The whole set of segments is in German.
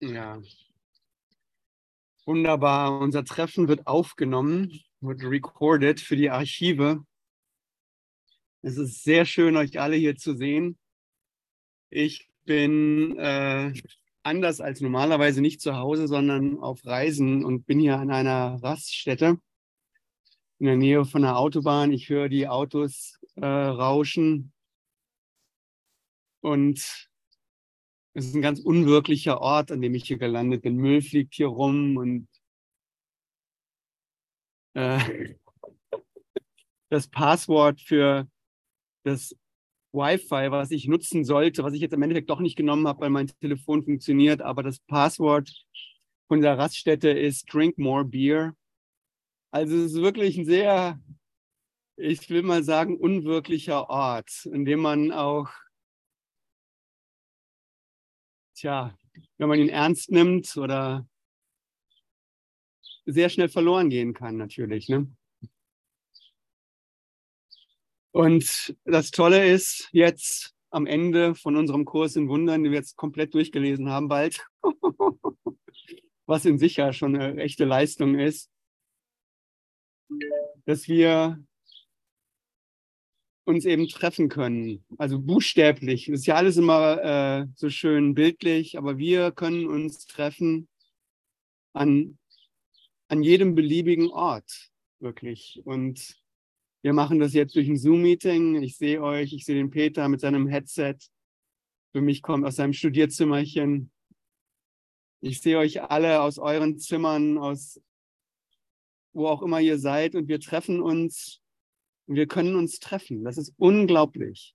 Ja. Wunderbar. Unser Treffen wird aufgenommen, wird recorded für die Archive. Es ist sehr schön, euch alle hier zu sehen. Ich bin äh, anders als normalerweise nicht zu Hause, sondern auf Reisen und bin hier an einer Raststätte in der Nähe von der Autobahn. Ich höre die Autos äh, rauschen und es ist ein ganz unwirklicher Ort, an dem ich hier gelandet bin. Müll fliegt hier rum und äh, das Passwort für das Wi-Fi, was ich nutzen sollte, was ich jetzt im Endeffekt doch nicht genommen habe, weil mein Telefon funktioniert, aber das Passwort von der Raststätte ist Drink More Beer. Also es ist wirklich ein sehr, ich will mal sagen, unwirklicher Ort, in dem man auch tja, wenn man ihn ernst nimmt oder sehr schnell verloren gehen kann, natürlich. Ne? Und das Tolle ist jetzt am Ende von unserem Kurs in Wundern, den wir jetzt komplett durchgelesen haben, bald, was in sich ja schon eine echte Leistung ist, dass wir uns eben treffen können. Also buchstäblich. Das ist ja alles immer äh, so schön bildlich, aber wir können uns treffen an, an jedem beliebigen Ort, wirklich. Und wir machen das jetzt durch ein Zoom-Meeting. Ich sehe euch, ich sehe den Peter mit seinem Headset. Für mich kommt aus seinem Studierzimmerchen. Ich sehe euch alle aus euren Zimmern, aus wo auch immer ihr seid. Und wir treffen uns und wir können uns treffen. Das ist unglaublich.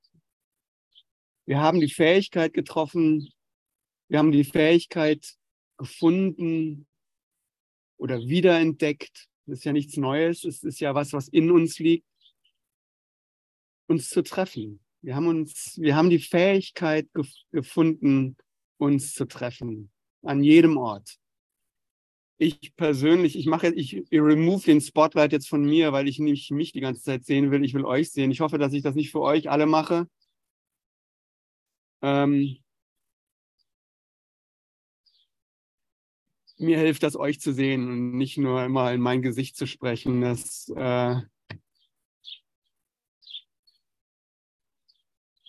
Wir haben die Fähigkeit getroffen, wir haben die Fähigkeit gefunden oder wiederentdeckt. Das ist ja nichts Neues, es ist ja was, was in uns liegt, uns zu treffen. Wir haben uns, wir haben die Fähigkeit gef gefunden, uns zu treffen an jedem Ort ich persönlich, ich mache, ich, remove den Spotlight jetzt von mir, weil ich nicht mich die ganze Zeit sehen will. Ich will euch sehen. Ich hoffe, dass ich das nicht für euch alle mache. Ähm, mir hilft das, euch zu sehen und nicht nur immer in mein Gesicht zu sprechen. Das äh,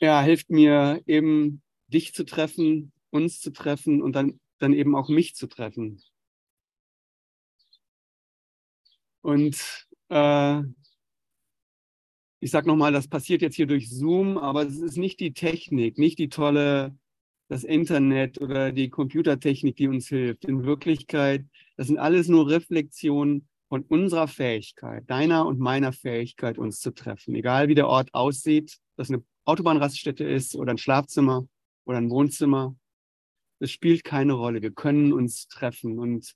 ja, hilft mir eben, dich zu treffen, uns zu treffen und dann, dann eben auch mich zu treffen. Und äh, ich sage nochmal, das passiert jetzt hier durch Zoom, aber es ist nicht die Technik, nicht die tolle, das Internet oder die Computertechnik, die uns hilft. In Wirklichkeit, das sind alles nur Reflexionen von unserer Fähigkeit, deiner und meiner Fähigkeit, uns zu treffen. Egal wie der Ort aussieht, dass eine Autobahnraststätte ist oder ein Schlafzimmer oder ein Wohnzimmer. Das spielt keine Rolle. Wir können uns treffen und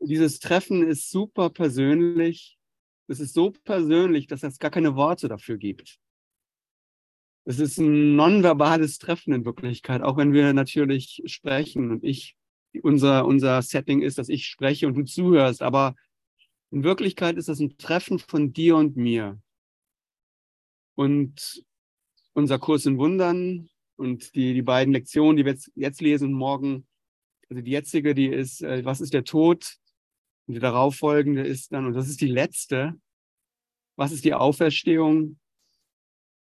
dieses Treffen ist super persönlich. Es ist so persönlich, dass es gar keine Worte dafür gibt. Es ist ein nonverbales Treffen in Wirklichkeit, auch wenn wir natürlich sprechen und ich, unser, unser Setting ist, dass ich spreche und du zuhörst. Aber in Wirklichkeit ist das ein Treffen von dir und mir. Und unser Kurs in Wundern und die, die beiden Lektionen, die wir jetzt, jetzt lesen und morgen, also die jetzige, die ist, äh, was ist der Tod? Und die darauffolgende ist dann, und das ist die letzte, was ist die Auferstehung?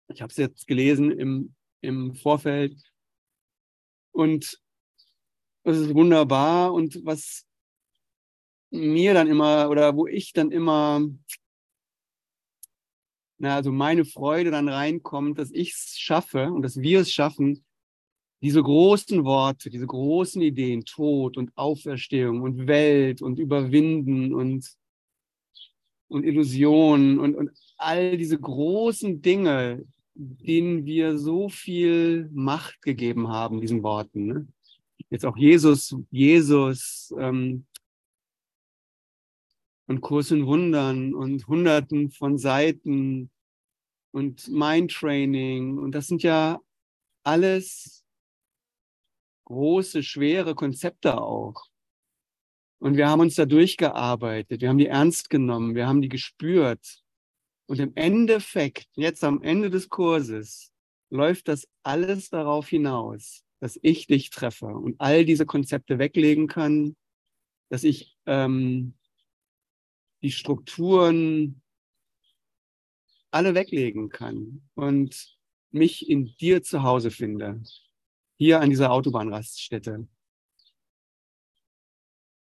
Ich habe es jetzt gelesen im, im Vorfeld. Und das ist wunderbar. Und was mir dann immer, oder wo ich dann immer, na, also meine Freude dann reinkommt, dass ich es schaffe und dass wir es schaffen, diese großen Worte, diese großen Ideen, Tod und Auferstehung und Welt und Überwinden und, und Illusionen und, und all diese großen Dinge, denen wir so viel Macht gegeben haben, diesen Worten. Ne? Jetzt auch Jesus, Jesus ähm, und Kurs in Wundern und Hunderten von Seiten und Mindtraining. Und das sind ja alles große, schwere Konzepte auch. Und wir haben uns da durchgearbeitet, wir haben die ernst genommen, wir haben die gespürt. Und im Endeffekt, jetzt am Ende des Kurses, läuft das alles darauf hinaus, dass ich dich treffe und all diese Konzepte weglegen kann, dass ich ähm, die Strukturen alle weglegen kann und mich in dir zu Hause finde, hier an dieser Autobahnraststätte.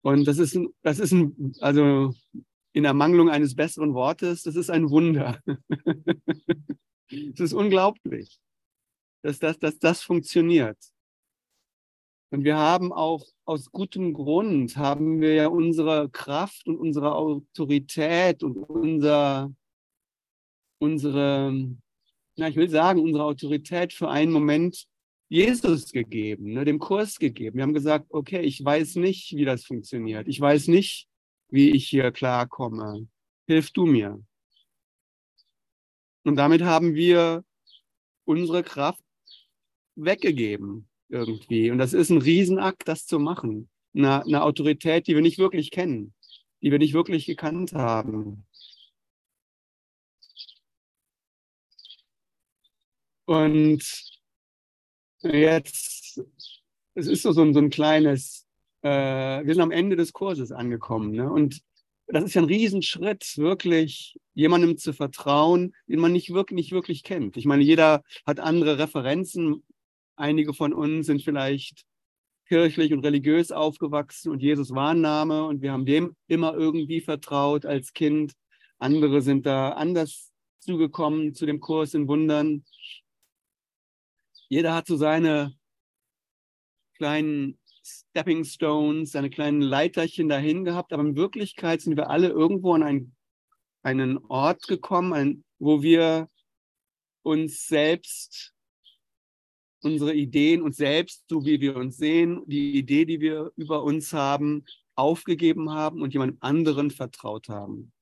Und das ist, ein, das ist ein, also in Ermangelung eines besseren Wortes, das ist ein Wunder. Es ist unglaublich, dass das, dass das funktioniert. Und wir haben auch aus gutem Grund, haben wir ja unsere Kraft und unsere Autorität und unser, unsere, na, ich will sagen, unsere Autorität für einen Moment Jesus gegeben, ne, dem Kurs gegeben. Wir haben gesagt, okay, ich weiß nicht, wie das funktioniert. Ich weiß nicht, wie ich hier klarkomme. Hilf du mir. Und damit haben wir unsere Kraft weggegeben irgendwie. Und das ist ein Riesenakt, das zu machen. Eine, eine Autorität, die wir nicht wirklich kennen, die wir nicht wirklich gekannt haben. Und jetzt, es ist so, so, ein, so ein kleines, äh, wir sind am Ende des Kurses angekommen. Ne? Und das ist ja ein Riesenschritt, wirklich jemandem zu vertrauen, den man nicht wirklich, nicht wirklich kennt. Ich meine, jeder hat andere Referenzen. Einige von uns sind vielleicht kirchlich und religiös aufgewachsen und Jesus Name und wir haben dem immer irgendwie vertraut als Kind. Andere sind da anders zugekommen zu dem Kurs in Wundern. Jeder hat so seine kleinen Stepping Stones, seine kleinen Leiterchen dahin gehabt, aber in Wirklichkeit sind wir alle irgendwo an einen, einen Ort gekommen, ein, wo wir uns selbst, unsere Ideen, uns selbst, so wie wir uns sehen, die Idee, die wir über uns haben, aufgegeben haben und jemand anderen vertraut haben.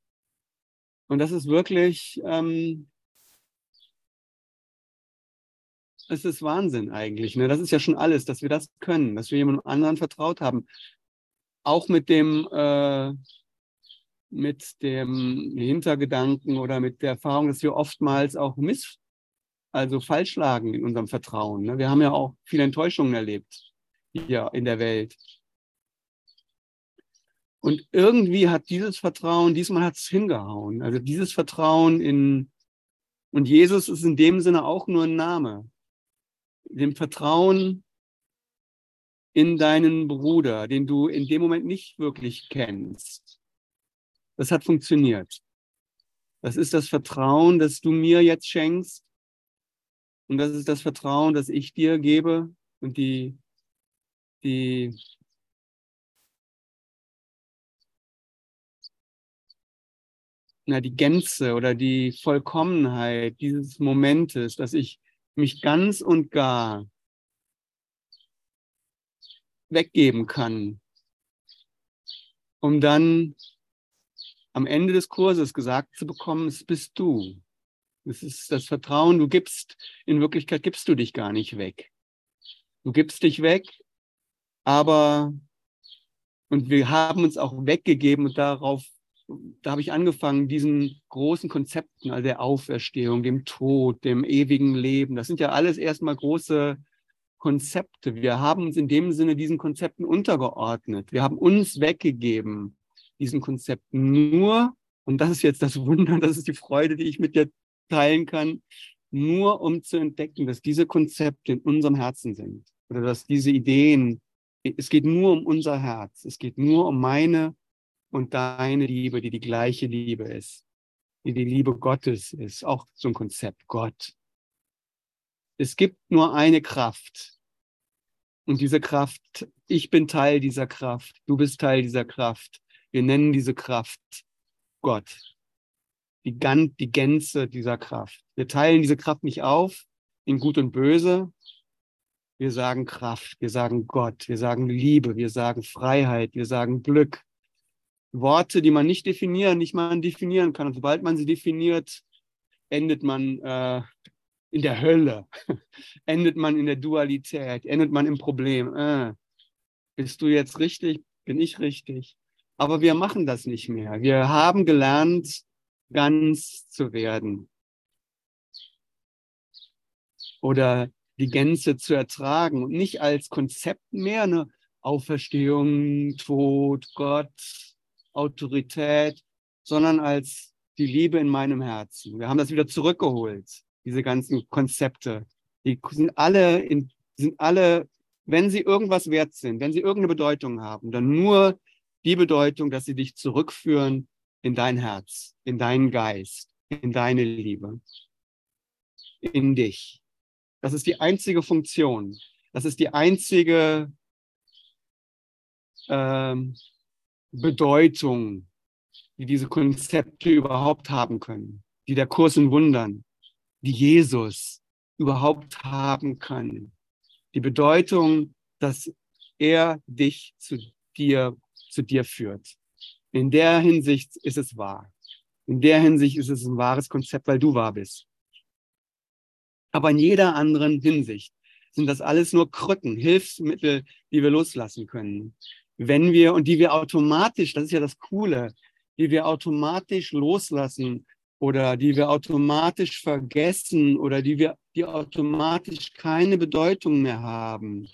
Und das ist wirklich ähm, es ist Wahnsinn eigentlich. Ne? Das ist ja schon alles, dass wir das können, dass wir jemandem anderen vertraut haben. Auch mit dem, äh, mit dem Hintergedanken oder mit der Erfahrung, dass wir oftmals auch miss, also falsch lagen in unserem Vertrauen. Ne? Wir haben ja auch viele Enttäuschungen erlebt hier in der Welt. Und irgendwie hat dieses Vertrauen, diesmal hat es hingehauen. Also dieses Vertrauen in, und Jesus ist in dem Sinne auch nur ein Name dem Vertrauen in deinen Bruder, den du in dem Moment nicht wirklich kennst. Das hat funktioniert. Das ist das Vertrauen, das du mir jetzt schenkst. Und das ist das Vertrauen, das ich dir gebe und die, die, na, die Gänze oder die Vollkommenheit dieses Momentes, dass ich mich ganz und gar weggeben kann, um dann am Ende des Kurses gesagt zu bekommen, es bist du. Es ist das Vertrauen, du gibst, in Wirklichkeit gibst du dich gar nicht weg. Du gibst dich weg, aber, und wir haben uns auch weggegeben und darauf da habe ich angefangen, diesen großen Konzepten, also der Auferstehung, dem Tod, dem ewigen Leben, das sind ja alles erstmal große Konzepte. Wir haben uns in dem Sinne diesen Konzepten untergeordnet. Wir haben uns weggegeben, diesen Konzepten nur, und das ist jetzt das Wunder, das ist die Freude, die ich mit dir teilen kann, nur um zu entdecken, dass diese Konzepte in unserem Herzen sind oder dass diese Ideen, es geht nur um unser Herz, es geht nur um meine und deine Liebe, die die gleiche Liebe ist, die die Liebe Gottes ist, auch so ein Konzept, Gott. Es gibt nur eine Kraft. Und diese Kraft, ich bin Teil dieser Kraft, du bist Teil dieser Kraft. Wir nennen diese Kraft Gott. Die, Gan die Gänze dieser Kraft. Wir teilen diese Kraft nicht auf in Gut und Böse. Wir sagen Kraft, wir sagen Gott, wir sagen Liebe, wir sagen Freiheit, wir sagen Glück, Worte, die man nicht definieren, nicht mal definieren kann. Und sobald man sie definiert, endet man äh, in der Hölle, endet man in der Dualität, endet man im Problem. Äh, bist du jetzt richtig? Bin ich richtig? Aber wir machen das nicht mehr. Wir haben gelernt, ganz zu werden. Oder die Gänze zu ertragen und nicht als Konzept mehr eine Auferstehung, Tod, Gott, Autorität, sondern als die Liebe in meinem Herzen. Wir haben das wieder zurückgeholt, diese ganzen Konzepte. Die sind alle, in, sind alle, wenn sie irgendwas wert sind, wenn sie irgendeine Bedeutung haben, dann nur die Bedeutung, dass sie dich zurückführen in dein Herz, in deinen Geist, in deine Liebe, in dich. Das ist die einzige Funktion. Das ist die einzige ähm, Bedeutung, die diese Konzepte überhaupt haben können, die der Kurs in Wundern, die Jesus überhaupt haben kann. Die Bedeutung, dass er dich zu dir, zu dir führt. In der Hinsicht ist es wahr. In der Hinsicht ist es ein wahres Konzept, weil du wahr bist. Aber in jeder anderen Hinsicht sind das alles nur Krücken, Hilfsmittel, die wir loslassen können. Wenn wir, und die wir automatisch, das ist ja das Coole, die wir automatisch loslassen oder die wir automatisch vergessen oder die wir, die automatisch keine Bedeutung mehr haben,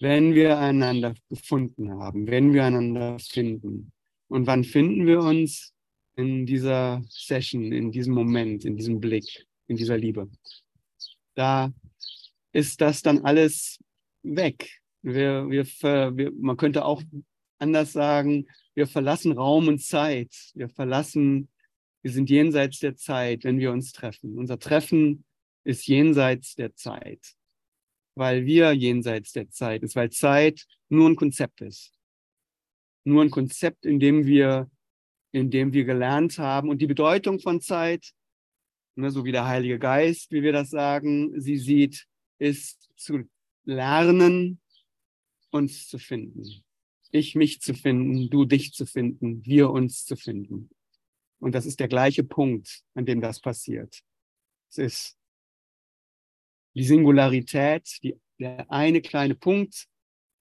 wenn wir einander gefunden haben, wenn wir einander finden. Und wann finden wir uns? In dieser Session, in diesem Moment, in diesem Blick, in dieser Liebe da ist das dann alles weg. Wir, wir, wir, man könnte auch anders sagen, wir verlassen Raum und Zeit. Wir verlassen, wir sind jenseits der Zeit, wenn wir uns treffen. Unser Treffen ist jenseits der Zeit, weil wir jenseits der Zeit ist, weil Zeit nur ein Konzept ist. Nur ein Konzept, in dem wir, in dem wir gelernt haben. Und die Bedeutung von Zeit ne, so wie der Heilige Geist, wie wir das sagen, sie sieht, ist zu lernen, uns zu finden. Ich mich zu finden, du dich zu finden, wir uns zu finden. Und das ist der gleiche Punkt, an dem das passiert. Es ist die Singularität, die, der eine kleine Punkt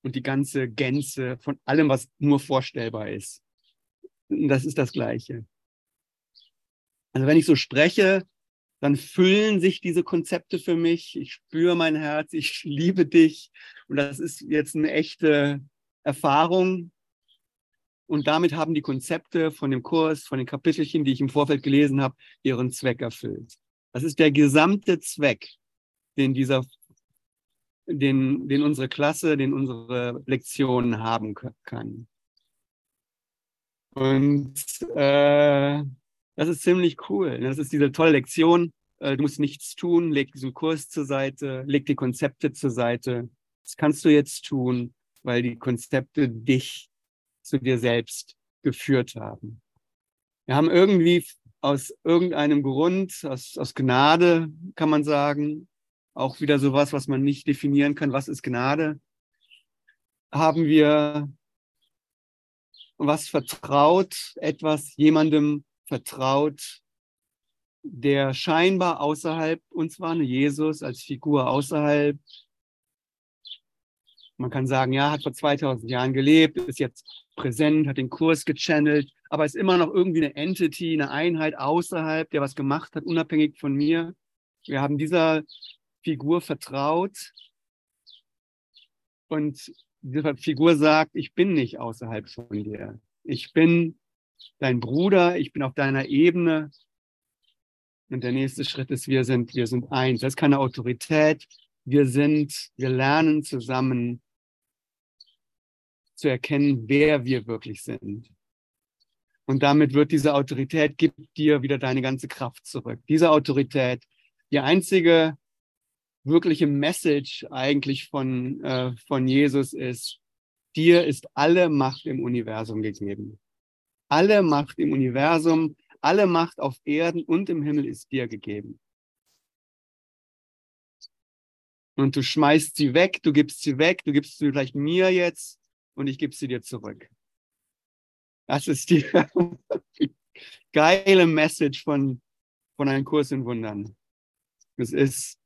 und die ganze Gänze von allem, was nur vorstellbar ist. Und das ist das Gleiche. Also wenn ich so spreche, dann füllen sich diese Konzepte für mich. Ich spüre mein Herz, ich liebe dich. Und das ist jetzt eine echte Erfahrung. Und damit haben die Konzepte von dem Kurs, von den Kapitelchen, die ich im Vorfeld gelesen habe, ihren Zweck erfüllt. Das ist der gesamte Zweck, den dieser, den, den unsere Klasse, den unsere Lektionen haben kann. Und äh, das ist ziemlich cool. Das ist diese tolle Lektion. Äh, du musst nichts tun, leg diesen Kurs zur Seite, leg die Konzepte zur Seite. Das kannst du jetzt tun, weil die Konzepte dich zu dir selbst geführt haben. Wir haben irgendwie aus irgendeinem Grund, aus, aus Gnade, kann man sagen, auch wieder sowas, was man nicht definieren kann, was ist Gnade, haben wir was vertraut, etwas jemandem vertraut, der scheinbar außerhalb uns war, ne Jesus als Figur außerhalb. Man kann sagen, ja, hat vor 2000 Jahren gelebt, ist jetzt präsent, hat den Kurs gechannelt, aber ist immer noch irgendwie eine Entity, eine Einheit außerhalb, der was gemacht hat, unabhängig von mir. Wir haben dieser Figur vertraut und diese Figur sagt, ich bin nicht außerhalb von dir. Ich bin dein Bruder, ich bin auf deiner Ebene. Und der nächste Schritt ist, wir sind, wir sind eins. Das ist keine Autorität. Wir sind, wir lernen zusammen zu erkennen, wer wir wirklich sind. Und damit wird diese Autorität, gibt dir wieder deine ganze Kraft zurück. Diese Autorität, die einzige wirkliche Message eigentlich von, äh, von Jesus ist, dir ist alle Macht im Universum gegeben. Alle Macht im Universum, alle Macht auf Erden und im Himmel ist dir gegeben. Und du schmeißt sie weg, du gibst sie weg, du gibst sie vielleicht mir jetzt und ich gebe sie dir zurück. Das ist die geile Message von, von einem Kurs in Wundern. Es ist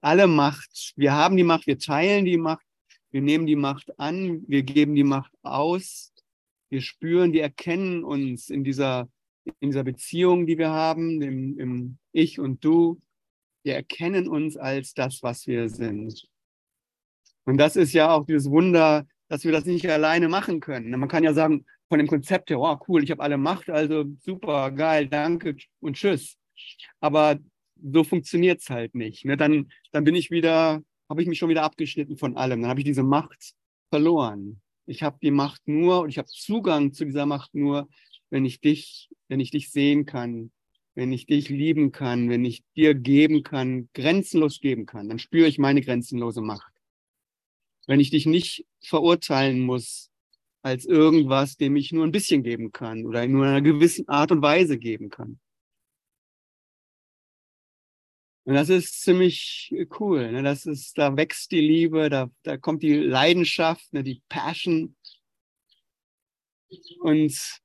alle Macht. Wir haben die Macht, wir teilen die Macht, wir nehmen die Macht an, wir geben die Macht aus wir spüren, die erkennen uns in dieser, in dieser Beziehung, die wir haben, im, im Ich und Du. Wir erkennen uns als das, was wir sind. Und das ist ja auch dieses Wunder, dass wir das nicht alleine machen können. Man kann ja sagen, von dem Konzept her, oh cool, ich habe alle Macht, also super, geil, danke und tschüss. Aber so funktioniert es halt nicht. Ne? Dann, dann bin ich wieder, habe ich mich schon wieder abgeschnitten von allem. Dann habe ich diese Macht verloren. Ich habe die Macht nur und ich habe Zugang zu dieser Macht nur, wenn ich dich, wenn ich dich sehen kann, wenn ich dich lieben kann, wenn ich dir geben kann, grenzenlos geben kann, dann spüre ich meine grenzenlose Macht. Wenn ich dich nicht verurteilen muss als irgendwas, dem ich nur ein bisschen geben kann oder nur in einer gewissen Art und Weise geben kann. Und das ist ziemlich cool. Ne? Das ist, da wächst die Liebe, da, da kommt die Leidenschaft, ne? die Passion. Und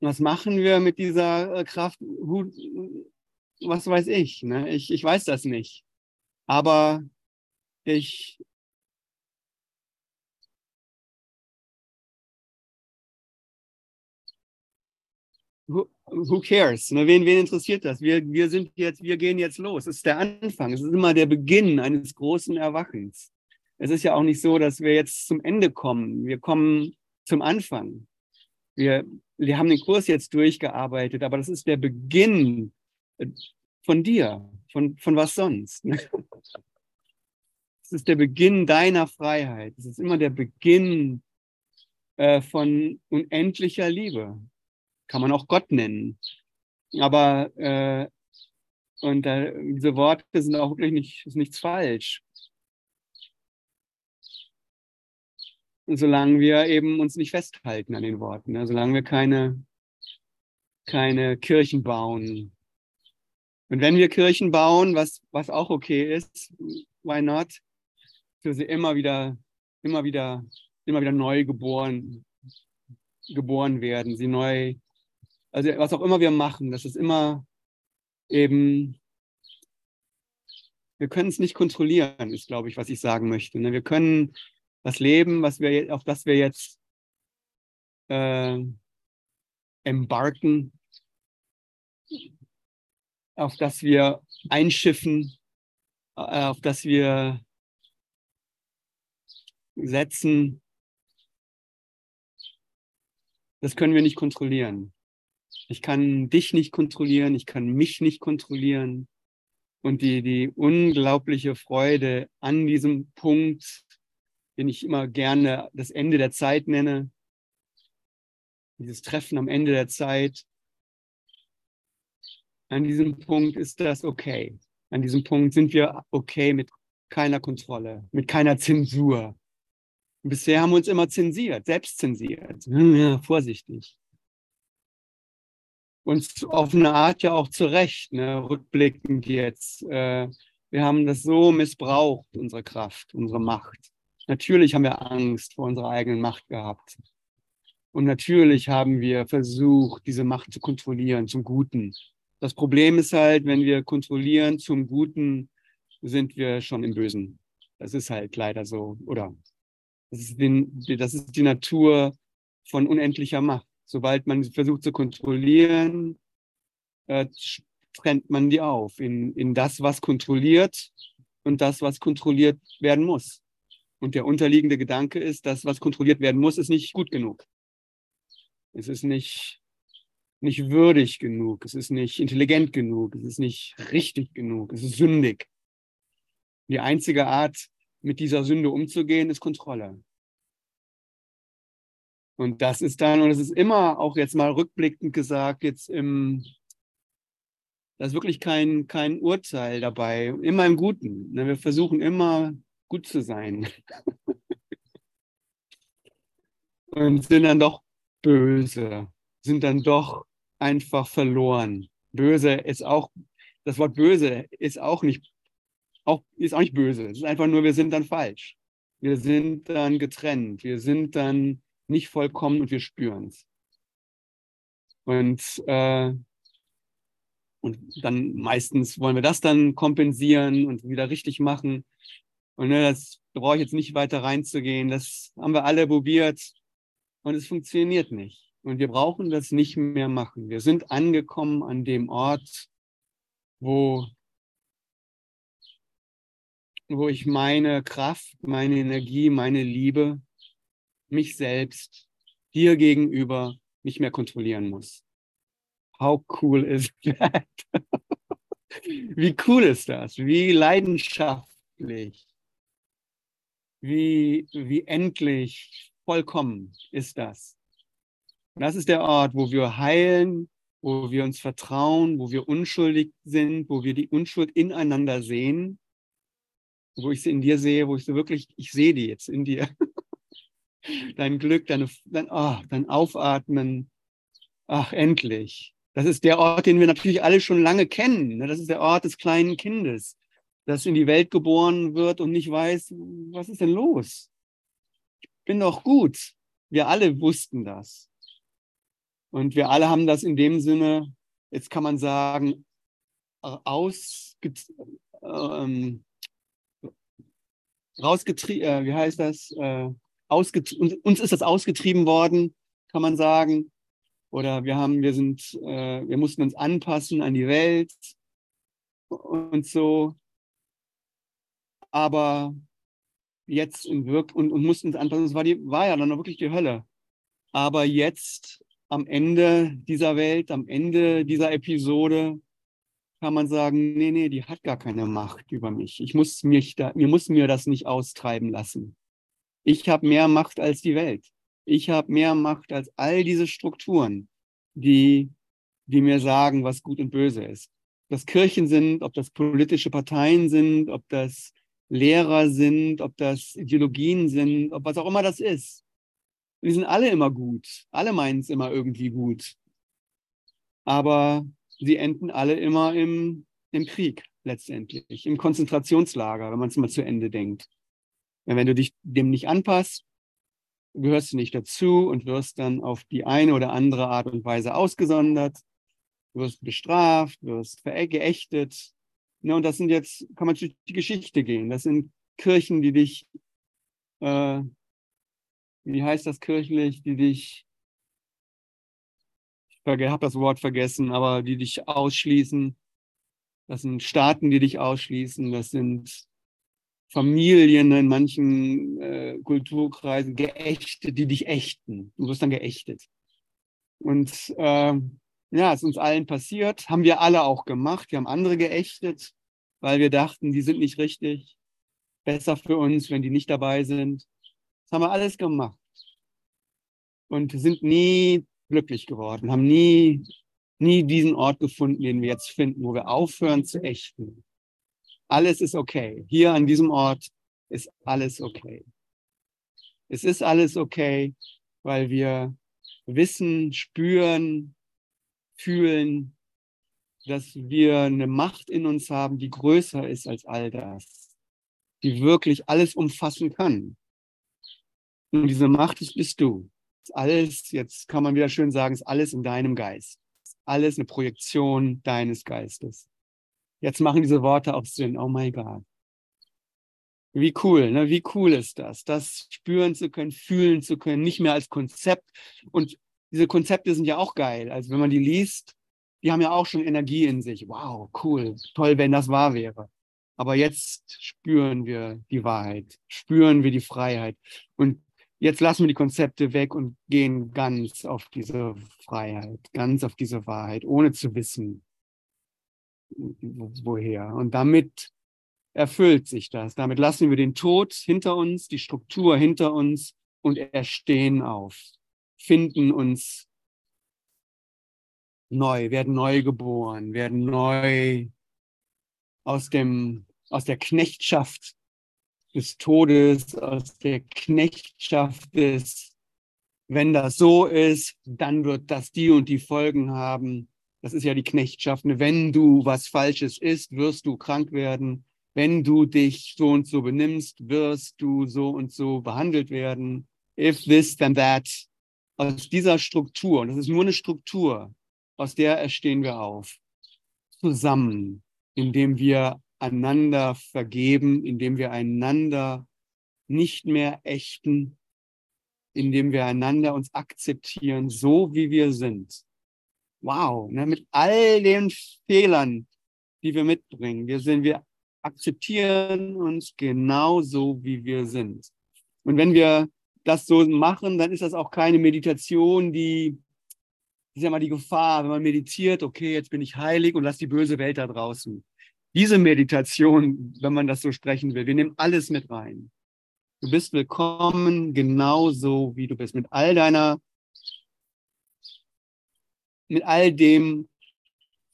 was machen wir mit dieser äh, Kraft? Was weiß ich, ne? ich? Ich weiß das nicht. Aber ich who cares? Ne? Wen, wen interessiert das? Wir, wir sind jetzt, wir gehen jetzt los. Es ist der Anfang. Es ist immer der Beginn eines großen Erwachens. Es ist ja auch nicht so, dass wir jetzt zum Ende kommen. Wir kommen zum Anfang. Wir, wir haben den Kurs jetzt durchgearbeitet, aber das ist der Beginn äh, von dir, von, von was sonst. Ne? Es ist der Beginn deiner Freiheit. Es ist immer der Beginn äh, von unendlicher Liebe kann man auch Gott nennen. Aber äh, und äh, diese Worte sind auch wirklich nicht, ist nichts falsch. Solange wir eben uns nicht festhalten an den Worten, ne? solange wir keine, keine Kirchen bauen. Und wenn wir Kirchen bauen, was, was auch okay ist, why not? Für sie immer wieder, immer wieder, immer wieder neu geboren, geboren werden, sie neu also was auch immer wir machen, das ist immer eben, wir können es nicht kontrollieren, ist, glaube ich, was ich sagen möchte. Ne? Wir können das Leben, was wir, auf das wir jetzt äh, embarken, auf das wir einschiffen, äh, auf das wir setzen, das können wir nicht kontrollieren. Ich kann dich nicht kontrollieren, ich kann mich nicht kontrollieren. Und die, die unglaubliche Freude an diesem Punkt, den ich immer gerne das Ende der Zeit nenne, dieses Treffen am Ende der Zeit, an diesem Punkt ist das okay. An diesem Punkt sind wir okay mit keiner Kontrolle, mit keiner Zensur. bisher haben wir uns immer zensiert, selbst zensiert. Ja, vorsichtig uns auf eine Art ja auch zurecht, ne, rückblickend jetzt. Äh, wir haben das so missbraucht, unsere Kraft, unsere Macht. Natürlich haben wir Angst vor unserer eigenen Macht gehabt. Und natürlich haben wir versucht, diese Macht zu kontrollieren zum Guten. Das Problem ist halt, wenn wir kontrollieren zum Guten, sind wir schon im Bösen. Das ist halt leider so. Oder das ist, den, das ist die Natur von unendlicher Macht sobald man versucht zu kontrollieren, äh, trennt man die auf in, in das, was kontrolliert und das, was kontrolliert werden muss. Und der unterliegende Gedanke ist, das, was kontrolliert werden muss, ist nicht gut genug. Es ist nicht, nicht würdig genug. Es ist nicht intelligent genug. Es ist nicht richtig genug. Es ist sündig. Die einzige Art, mit dieser Sünde umzugehen, ist Kontrolle. Und das ist dann, und es ist immer auch jetzt mal rückblickend gesagt, jetzt im, da ist wirklich kein, kein Urteil dabei, immer im Guten. Ne? Wir versuchen immer gut zu sein. und sind dann doch böse, sind dann doch einfach verloren. Böse ist auch, das Wort böse ist auch nicht, auch, ist auch nicht böse. Es ist einfach nur, wir sind dann falsch. Wir sind dann getrennt. Wir sind dann nicht vollkommen und wir spüren es. Und, äh, und dann meistens wollen wir das dann kompensieren und wieder richtig machen. Und ne, das brauche ich jetzt nicht weiter reinzugehen. Das haben wir alle probiert und es funktioniert nicht. Und wir brauchen das nicht mehr machen. Wir sind angekommen an dem Ort, wo wo ich meine Kraft, meine Energie, meine Liebe, mich selbst, dir gegenüber nicht mehr kontrollieren muss. How cool is that? Wie cool ist das? Wie leidenschaftlich? Wie, wie endlich vollkommen ist das? Das ist der Ort, wo wir heilen, wo wir uns vertrauen, wo wir unschuldig sind, wo wir die Unschuld ineinander sehen, wo ich sie in dir sehe, wo ich so wirklich, ich sehe die jetzt in dir. Dein Glück, deine, dein, oh, dein Aufatmen. Ach, endlich. Das ist der Ort, den wir natürlich alle schon lange kennen. Ne? Das ist der Ort des kleinen Kindes, das in die Welt geboren wird und nicht weiß, was ist denn los? Ich bin doch gut. Wir alle wussten das. Und wir alle haben das in dem Sinne, jetzt kann man sagen, ausge, ähm, rausgetrieben, äh, wie heißt das? Äh, uns ist das ausgetrieben worden, kann man sagen. Oder wir haben, wir sind, äh, wir mussten uns anpassen an die Welt und so. Aber jetzt in Wirk und, und mussten uns anpassen. Das war, war ja dann wirklich die Hölle. Aber jetzt am Ende dieser Welt, am Ende dieser Episode, kann man sagen, nee, nee, die hat gar keine Macht über mich. Ich muss mich da, mir muss mir das nicht austreiben lassen. Ich habe mehr Macht als die Welt. Ich habe mehr Macht als all diese Strukturen, die, die mir sagen, was gut und böse ist. Ob das Kirchen sind, ob das politische Parteien sind, ob das Lehrer sind, ob das Ideologien sind, ob was auch immer das ist. Die sind alle immer gut. Alle meinen es immer irgendwie gut. Aber sie enden alle immer im, im Krieg letztendlich, im Konzentrationslager, wenn man es mal zu Ende denkt. Wenn du dich dem nicht anpasst, gehörst du nicht dazu und wirst dann auf die eine oder andere Art und Weise ausgesondert, wirst bestraft, wirst geächtet. Ne, und das sind jetzt, kann man durch die Geschichte gehen. Das sind Kirchen, die dich äh, wie heißt das kirchlich, die dich, ich habe das Wort vergessen, aber die dich ausschließen. Das sind Staaten, die dich ausschließen. Das sind Familien in manchen äh, Kulturkreisen, geächtet, die dich ächten. Du wirst dann geächtet. Und äh, ja, ist uns allen passiert, haben wir alle auch gemacht. Wir haben andere geächtet, weil wir dachten, die sind nicht richtig. Besser für uns, wenn die nicht dabei sind. Das haben wir alles gemacht. Und sind nie glücklich geworden, haben nie, nie diesen Ort gefunden, den wir jetzt finden, wo wir aufhören zu ächten. Alles ist okay. Hier an diesem Ort ist alles okay. Es ist alles okay, weil wir wissen, spüren, fühlen, dass wir eine Macht in uns haben, die größer ist als all das, die wirklich alles umfassen kann. Und diese Macht ist, bist du. Ist alles, jetzt kann man wieder schön sagen, ist alles in deinem Geist. Ist alles eine Projektion deines Geistes. Jetzt machen diese Worte auch Sinn. Oh mein Gott. Wie cool, ne? Wie cool ist das, das spüren zu können, fühlen zu können, nicht mehr als Konzept. Und diese Konzepte sind ja auch geil. Also wenn man die liest, die haben ja auch schon Energie in sich. Wow, cool, toll, wenn das wahr wäre. Aber jetzt spüren wir die Wahrheit, spüren wir die Freiheit. Und jetzt lassen wir die Konzepte weg und gehen ganz auf diese Freiheit, ganz auf diese Wahrheit, ohne zu wissen, woher. Und damit erfüllt sich das. Damit lassen wir den Tod hinter uns, die Struktur hinter uns und erstehen auf, finden uns neu, werden neu geboren, werden neu aus dem, aus der Knechtschaft des Todes, aus der Knechtschaft des, wenn das so ist, dann wird das die und die Folgen haben. Das ist ja die Knechtschaft. Wenn du was Falsches isst, wirst du krank werden. Wenn du dich so und so benimmst, wirst du so und so behandelt werden. If this, then that. Aus dieser Struktur, und das ist nur eine Struktur, aus der erstehen wir auf. Zusammen, indem wir einander vergeben, indem wir einander nicht mehr ächten, indem wir einander uns akzeptieren, so wie wir sind. Wow, ne, mit all den Fehlern, die wir mitbringen. Wir sind, wir, akzeptieren uns genauso, wie wir sind. Und wenn wir das so machen, dann ist das auch keine Meditation, die, ist ja mal die Gefahr, wenn man meditiert, okay, jetzt bin ich heilig und lass die böse Welt da draußen. Diese Meditation, wenn man das so sprechen will, wir nehmen alles mit rein. Du bist willkommen genauso, wie du bist, mit all deiner, mit all dem,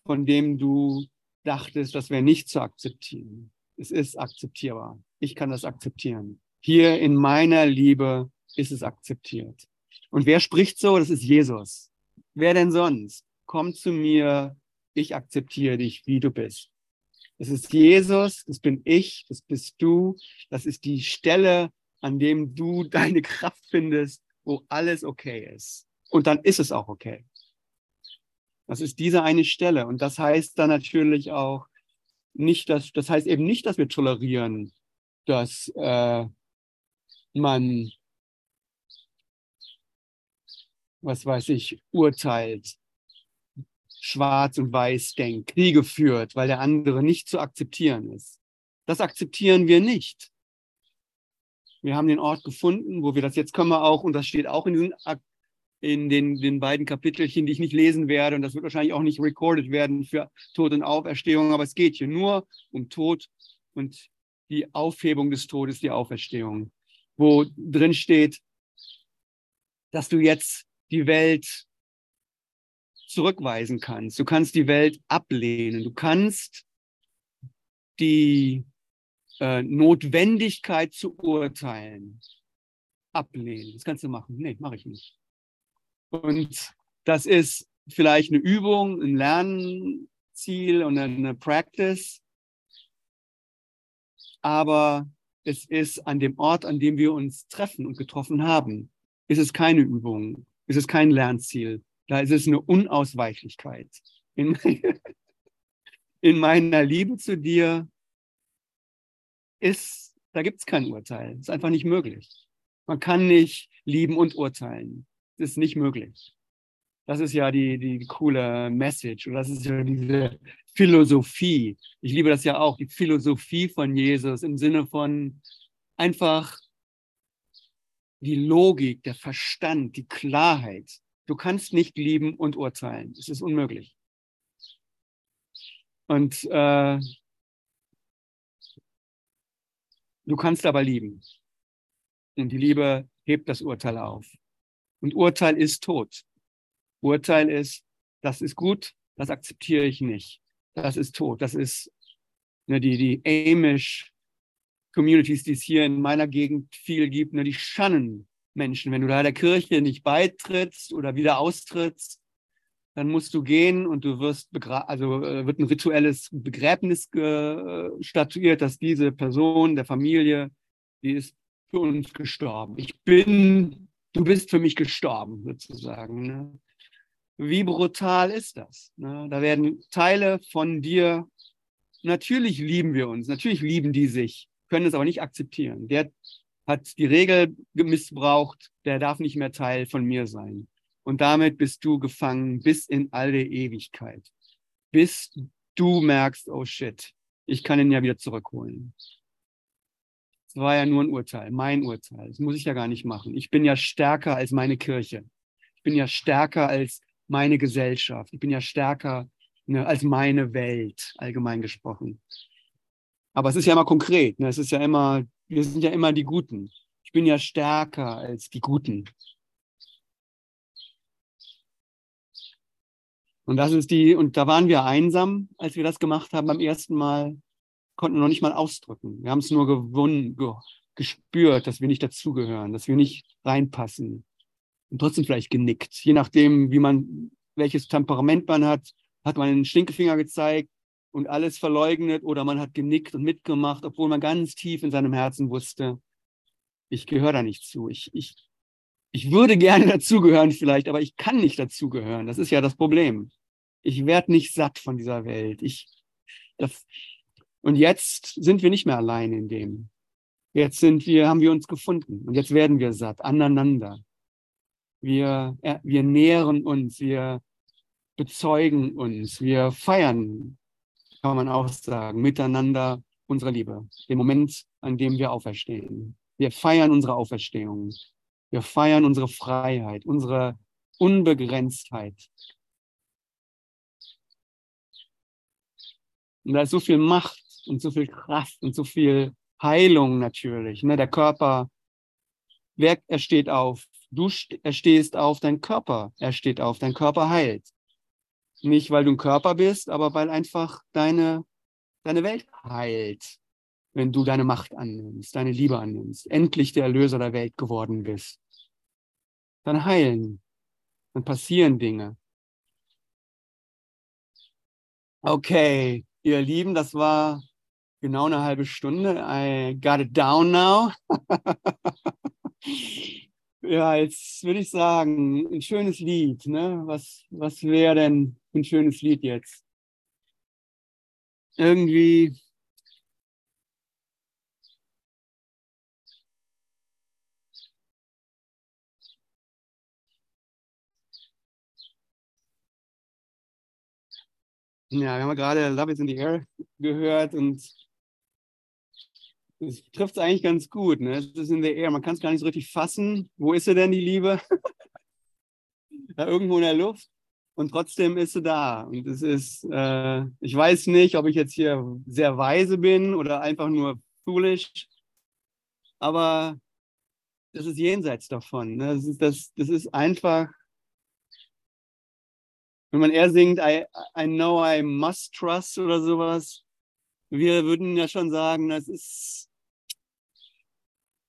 von dem du dachtest, das wäre nicht zu akzeptieren. Es ist akzeptierbar. Ich kann das akzeptieren. Hier in meiner Liebe ist es akzeptiert. Und wer spricht so? Das ist Jesus. Wer denn sonst? Komm zu mir, ich akzeptiere dich, wie du bist. Das ist Jesus, das bin ich, das bist du. Das ist die Stelle, an dem du deine Kraft findest, wo alles okay ist. Und dann ist es auch okay. Das ist diese eine Stelle. Und das heißt dann natürlich auch nicht, dass, das heißt eben nicht, dass wir tolerieren, dass äh, man, was weiß ich, urteilt, schwarz und weiß denkt, Kriege führt, weil der andere nicht zu akzeptieren ist. Das akzeptieren wir nicht. Wir haben den Ort gefunden, wo wir das jetzt können wir auch, und das steht auch in diesen in den, den beiden Kapitelchen, die ich nicht lesen werde. Und das wird wahrscheinlich auch nicht recorded werden für Tod und Auferstehung. Aber es geht hier nur um Tod und die Aufhebung des Todes, die Auferstehung, wo drin steht, dass du jetzt die Welt zurückweisen kannst. Du kannst die Welt ablehnen. Du kannst die äh, Notwendigkeit zu urteilen ablehnen. Das kannst du machen. Nee, mache ich nicht. Und das ist vielleicht eine Übung, ein Lernziel und eine Practice. Aber es ist an dem Ort, an dem wir uns treffen und getroffen haben, ist es keine Übung, ist es kein Lernziel. Da ist es eine Unausweichlichkeit. In, in meiner Liebe zu dir ist, da gibt es kein Urteil. Ist einfach nicht möglich. Man kann nicht lieben und urteilen ist nicht möglich. Das ist ja die, die coole Message und das ist ja diese Philosophie. Ich liebe das ja auch, die Philosophie von Jesus im Sinne von einfach die Logik, der Verstand, die Klarheit. Du kannst nicht lieben und urteilen. Es ist unmöglich. Und äh, du kannst aber lieben. Und die Liebe hebt das Urteil auf. Und Urteil ist tot. Urteil ist, das ist gut, das akzeptiere ich nicht. Das ist tot. Das ist ne, die, die Amish Communities, die es hier in meiner Gegend viel gibt, ne, die schannen Menschen. Wenn du da der Kirche nicht beitrittst oder wieder austrittst, dann musst du gehen und du wirst also äh, wird ein rituelles Begräbnis statuiert, dass diese Person der Familie, die ist für uns gestorben. Ich bin du bist für mich gestorben, sozusagen. Ne? Wie brutal ist das? Ne? Da werden Teile von dir, natürlich lieben wir uns, natürlich lieben die sich, können es aber nicht akzeptieren. Der hat die Regel missbraucht, der darf nicht mehr Teil von mir sein. Und damit bist du gefangen bis in alle Ewigkeit. Bis du merkst, oh shit, ich kann ihn ja wieder zurückholen war ja nur ein Urteil, mein Urteil. Das muss ich ja gar nicht machen. Ich bin ja stärker als meine Kirche. Ich bin ja stärker als meine Gesellschaft. Ich bin ja stärker ne, als meine Welt, allgemein gesprochen. Aber es ist ja immer konkret. Ne? Es ist ja immer, wir sind ja immer die Guten. Ich bin ja stärker als die Guten. Und das ist die, und da waren wir einsam, als wir das gemacht haben beim ersten Mal konnten noch nicht mal ausdrücken. Wir haben es nur gewonnen, ge gespürt, dass wir nicht dazugehören, dass wir nicht reinpassen. Und trotzdem vielleicht genickt. Je nachdem, wie man, welches Temperament man hat, hat man einen Stinkefinger gezeigt und alles verleugnet oder man hat genickt und mitgemacht, obwohl man ganz tief in seinem Herzen wusste, ich gehöre da nicht zu. Ich, ich, ich würde gerne dazugehören vielleicht, aber ich kann nicht dazugehören. Das ist ja das Problem. Ich werde nicht satt von dieser Welt. Ich, das, und jetzt sind wir nicht mehr allein in dem. Jetzt sind wir, haben wir uns gefunden und jetzt werden wir satt, aneinander. Wir, äh, wir nähren uns, wir bezeugen uns, wir feiern, kann man auch sagen, miteinander unsere Liebe, den Moment, an dem wir auferstehen. Wir feiern unsere Auferstehung. Wir feiern unsere Freiheit, unsere Unbegrenztheit. Und da ist so viel Macht und so viel Kraft und so viel Heilung natürlich. Ne? Der Körper, wer, er steht auf. Du er stehst auf, dein Körper, er steht auf, dein Körper heilt. Nicht, weil du ein Körper bist, aber weil einfach deine, deine Welt heilt, wenn du deine Macht annimmst, deine Liebe annimmst, endlich der Erlöser der Welt geworden bist. Dann heilen, dann passieren Dinge. Okay, ihr Lieben, das war genau eine halbe Stunde. I got it down now. ja, jetzt würde ich sagen, ein schönes Lied. Ne? Was, was wäre denn ein schönes Lied jetzt? Irgendwie. Ja, wir haben gerade Love is in the Air gehört und es trifft es eigentlich ganz gut. Ne? Es ist in der Air. Man kann es gar nicht so richtig fassen. Wo ist sie denn, die Liebe? da irgendwo in der Luft. Und trotzdem ist sie da. Und es ist, äh, ich weiß nicht, ob ich jetzt hier sehr weise bin oder einfach nur foolish. Aber das ist jenseits davon. Ne? Das, ist, das, das ist einfach, wenn man eher singt, I, I know I must trust oder sowas, wir würden ja schon sagen, das ist,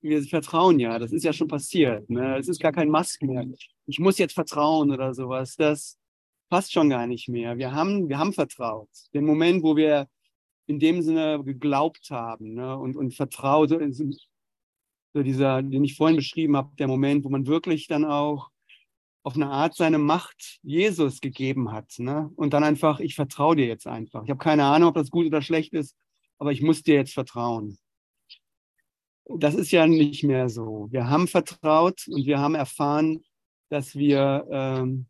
wir vertrauen ja, das ist ja schon passiert. Ne? Es ist gar kein Must mehr. Ich muss jetzt vertrauen oder sowas. Das passt schon gar nicht mehr. Wir haben, wir haben vertraut. Den Moment, wo wir in dem Sinne geglaubt haben ne? und, und vertraut, so dieser, den ich vorhin beschrieben habe, der Moment, wo man wirklich dann auch auf eine Art seine Macht Jesus gegeben hat. Ne? Und dann einfach, ich vertraue dir jetzt einfach. Ich habe keine Ahnung, ob das gut oder schlecht ist, aber ich muss dir jetzt vertrauen. Das ist ja nicht mehr so. Wir haben vertraut und wir haben erfahren, dass wir ähm,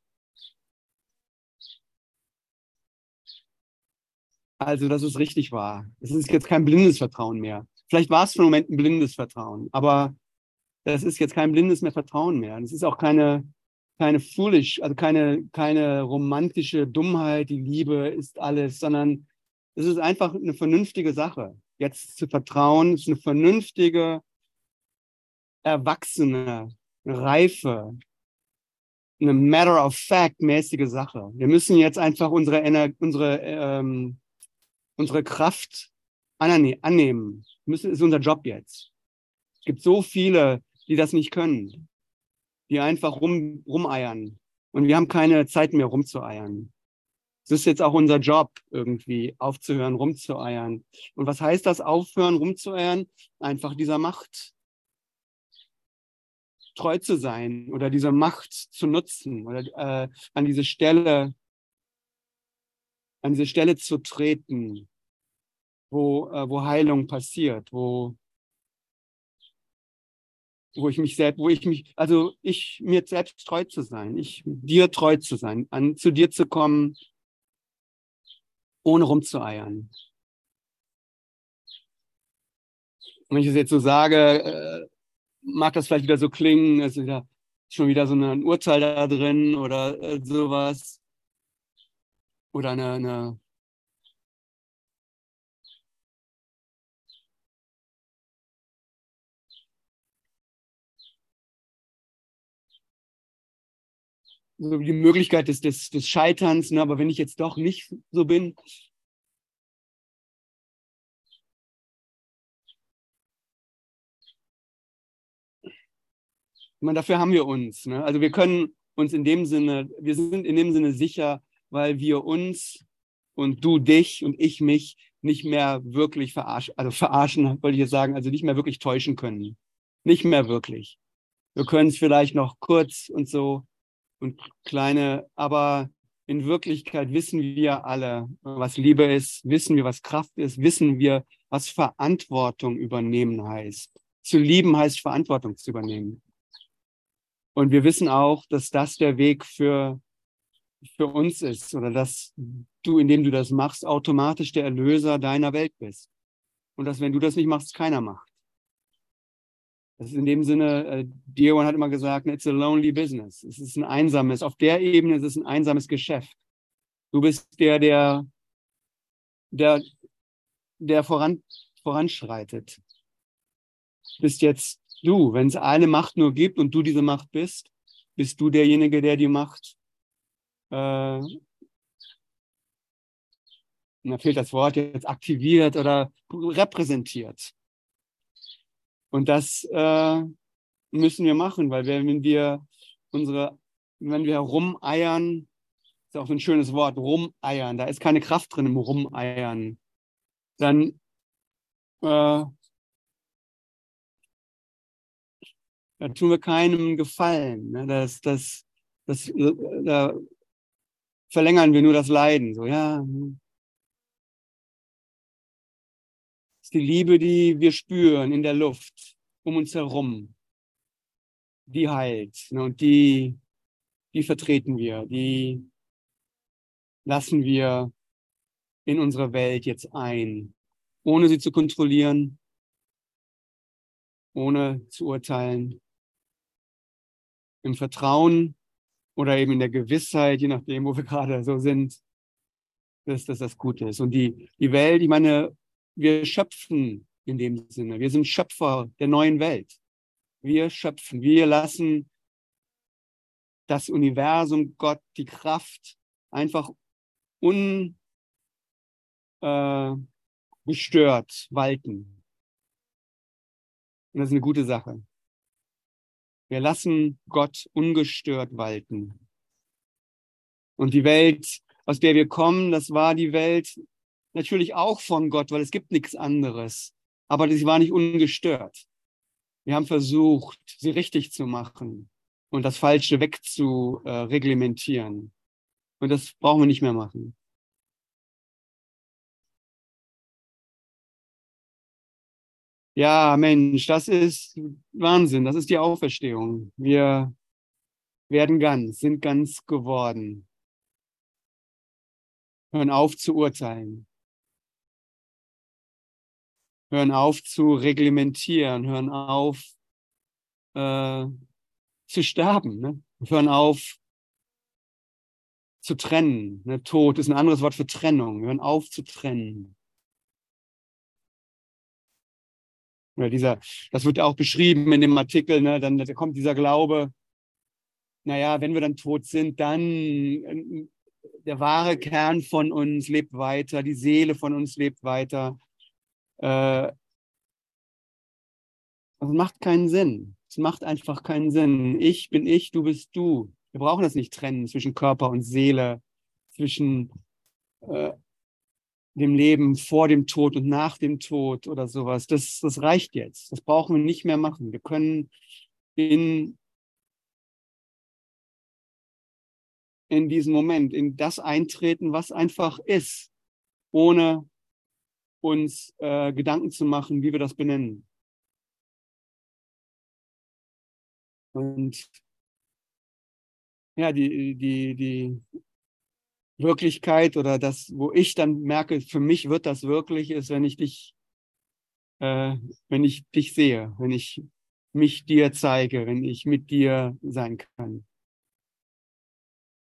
also, dass es richtig war. Es ist jetzt kein blindes Vertrauen mehr. Vielleicht war es für einen Moment ein blindes Vertrauen, aber das ist jetzt kein blindes mehr Vertrauen mehr. Es ist auch keine keine foolish, also keine, keine romantische Dummheit, die Liebe ist alles, sondern es ist einfach eine vernünftige Sache. Jetzt zu vertrauen, ist eine vernünftige, erwachsene, reife, eine matter of fact mäßige Sache. Wir müssen jetzt einfach unsere, Ener unsere, ähm, unsere Kraft annehmen. Müssen, ist unser Job jetzt. Es gibt so viele, die das nicht können die einfach rum, rumeiern. Und wir haben keine Zeit mehr rumzueiern. Es ist jetzt auch unser Job, irgendwie aufzuhören, rumzueiern. Und was heißt das, aufhören, rumzueiern? Einfach dieser Macht treu zu sein oder diese Macht zu nutzen oder äh, an diese Stelle, an diese Stelle zu treten, wo, äh, wo Heilung passiert, wo, wo ich mich selbst, wo ich mich, also ich mir selbst treu zu sein, ich dir treu zu sein, an zu dir zu kommen, ohne rumzueiern. wenn ich es jetzt so sage, äh, mag das vielleicht wieder so klingen, ist wieder schon wieder so ein Urteil da drin oder äh, sowas. Oder eine, eine so die Möglichkeit des, des, des Scheiterns, ne? aber wenn ich jetzt doch nicht so bin, Ich meine, dafür haben wir uns. Ne? Also wir können uns in dem Sinne, wir sind in dem Sinne sicher, weil wir uns und du dich und ich mich nicht mehr wirklich verarschen, also verarschen, wollte ich jetzt sagen, also nicht mehr wirklich täuschen können. Nicht mehr wirklich. Wir können es vielleicht noch kurz und so, und kleine, aber in Wirklichkeit wissen wir alle, was Liebe ist, wissen wir, was Kraft ist, wissen wir, was Verantwortung übernehmen heißt. Zu lieben heißt Verantwortung zu übernehmen. Und wir wissen auch, dass das der Weg für, für uns ist oder dass du, indem du das machst, automatisch der Erlöser deiner Welt bist. und dass, wenn du das nicht machst, keiner macht. Das ist in dem Sinne, äh, Dion hat immer gesagt, it's a lonely business. Es ist ein einsames, auf der Ebene ist es ein einsames Geschäft. Du bist der, der, der, der voran, voranschreitet. Bist jetzt du. Wenn es eine Macht nur gibt und du diese Macht bist, bist du derjenige, der die Macht, äh, da fehlt das Wort jetzt, aktiviert oder repräsentiert. Und das äh, müssen wir machen, weil wenn wir unsere, wenn wir rumeiern, ist auch so ein schönes Wort, rumeiern, da ist keine Kraft drin im Rumeiern, dann äh, da tun wir keinem Gefallen. Ne? Das, das, das, da verlängern wir nur das Leiden. So, ja. Ist die Liebe, die wir spüren in der Luft um uns herum. Die heilt. Ne? Und die, die vertreten wir, die lassen wir in unsere Welt jetzt ein, ohne sie zu kontrollieren, ohne zu urteilen, im Vertrauen oder eben in der Gewissheit, je nachdem, wo wir gerade so sind, dass, dass das gut ist. Und die, die Welt, ich meine, wir schöpfen in dem Sinne. Wir sind Schöpfer der neuen Welt. Wir schöpfen, wir lassen das Universum, Gott, die Kraft einfach ungestört äh, walten. Und das ist eine gute Sache. Wir lassen Gott ungestört walten. Und die Welt, aus der wir kommen, das war die Welt natürlich auch von Gott, weil es gibt nichts anderes. Aber sie war nicht ungestört. Wir haben versucht, sie richtig zu machen und das Falsche wegzureglementieren. Und das brauchen wir nicht mehr machen. Ja, Mensch, das ist Wahnsinn. Das ist die Auferstehung. Wir werden ganz, sind ganz geworden. Hören auf zu urteilen. Hören auf zu reglementieren. Hören auf äh, zu sterben. Ne? Hören auf zu trennen. Ne? Tod ist ein anderes Wort für Trennung. Hören auf zu trennen. Oder dieser, das wird auch beschrieben in dem Artikel, ne? dann da kommt dieser Glaube, naja, wenn wir dann tot sind, dann äh, der wahre Kern von uns lebt weiter, die Seele von uns lebt weiter. Äh, das macht keinen Sinn. Es macht einfach keinen Sinn. Ich bin ich, du bist du. Wir brauchen das nicht trennen zwischen Körper und Seele, zwischen äh, dem Leben vor dem Tod und nach dem Tod oder sowas. Das, das reicht jetzt. Das brauchen wir nicht mehr machen. Wir können in, in diesen Moment, in das eintreten, was einfach ist, ohne uns äh, Gedanken zu machen, wie wir das benennen. Und ja, die, die, die Wirklichkeit oder das, wo ich dann merke, für mich wird das wirklich, ist, wenn ich dich, äh, wenn ich dich sehe, wenn ich mich dir zeige, wenn ich mit dir sein kann.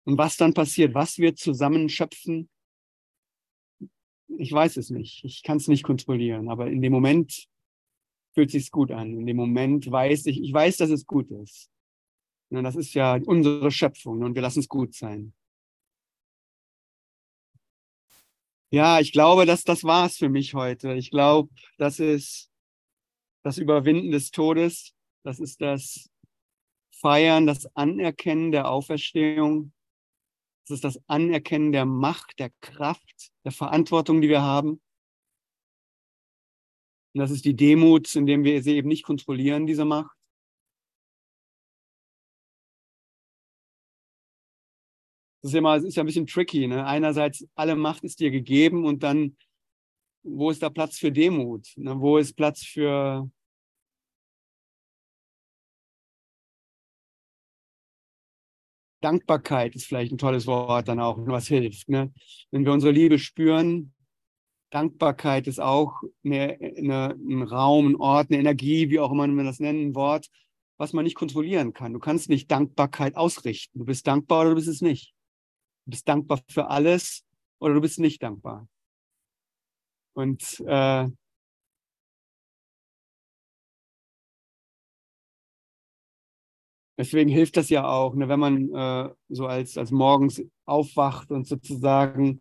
Und was dann passiert, was wir zusammen schöpfen, ich weiß es nicht. Ich kann es nicht kontrollieren, aber in dem Moment fühlt sich gut an. In dem Moment weiß ich, ich weiß, dass es gut ist. Das ist ja unsere Schöpfung und wir lassen es gut sein. Ja, ich glaube, dass das war's für mich heute. Ich glaube, das ist das Überwinden des Todes. Das ist das Feiern, das Anerkennen der Auferstehung. Das ist das Anerkennen der Macht, der Kraft, der Verantwortung, die wir haben. Und das ist die Demut, indem wir sie eben nicht kontrollieren, diese Macht. das ist ja immer, ist ja ein bisschen tricky. Ne? Einerseits, alle Macht ist dir gegeben und dann, wo ist da Platz für Demut? Ne? Wo ist Platz für Dankbarkeit ist vielleicht ein tolles Wort dann auch, was hilft. Ne? Wenn wir unsere Liebe spüren, Dankbarkeit ist auch eine, eine, ein Raum, ein Ort, eine Energie, wie auch immer man das nennt, ein Wort, was man nicht kontrollieren kann. Du kannst nicht Dankbarkeit ausrichten. Du bist dankbar oder du bist es nicht. Du bist dankbar für alles oder du bist nicht dankbar. Und äh, deswegen hilft das ja auch, ne, wenn man äh, so als, als morgens aufwacht und sozusagen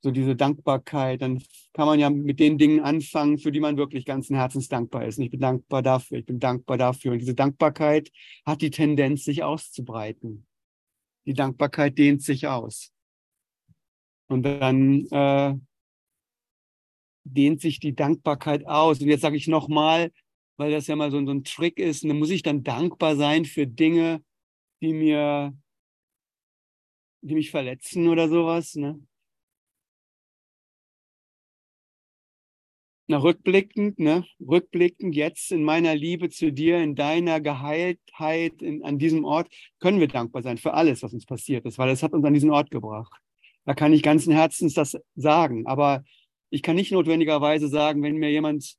so diese Dankbarkeit, dann kann man ja mit den Dingen anfangen, für die man wirklich ganzen Herzens dankbar ist. Und ich bin dankbar dafür, ich bin dankbar dafür. Und diese Dankbarkeit hat die Tendenz, sich auszubreiten. Die Dankbarkeit dehnt sich aus. Und dann äh, dehnt sich die Dankbarkeit aus. Und jetzt sage ich nochmal, weil das ja mal so, so ein Trick ist, dann muss ich dann dankbar sein für Dinge, die mir, die mich verletzen oder sowas. Ne? Na, rückblickend, ne? Rückblickend jetzt in meiner Liebe zu dir, in deiner Geheiltheit in, an diesem Ort, können wir dankbar sein für alles, was uns passiert ist, weil es hat uns an diesen Ort gebracht. Da kann ich ganzen Herzens das sagen. Aber ich kann nicht notwendigerweise sagen, wenn mir jemand,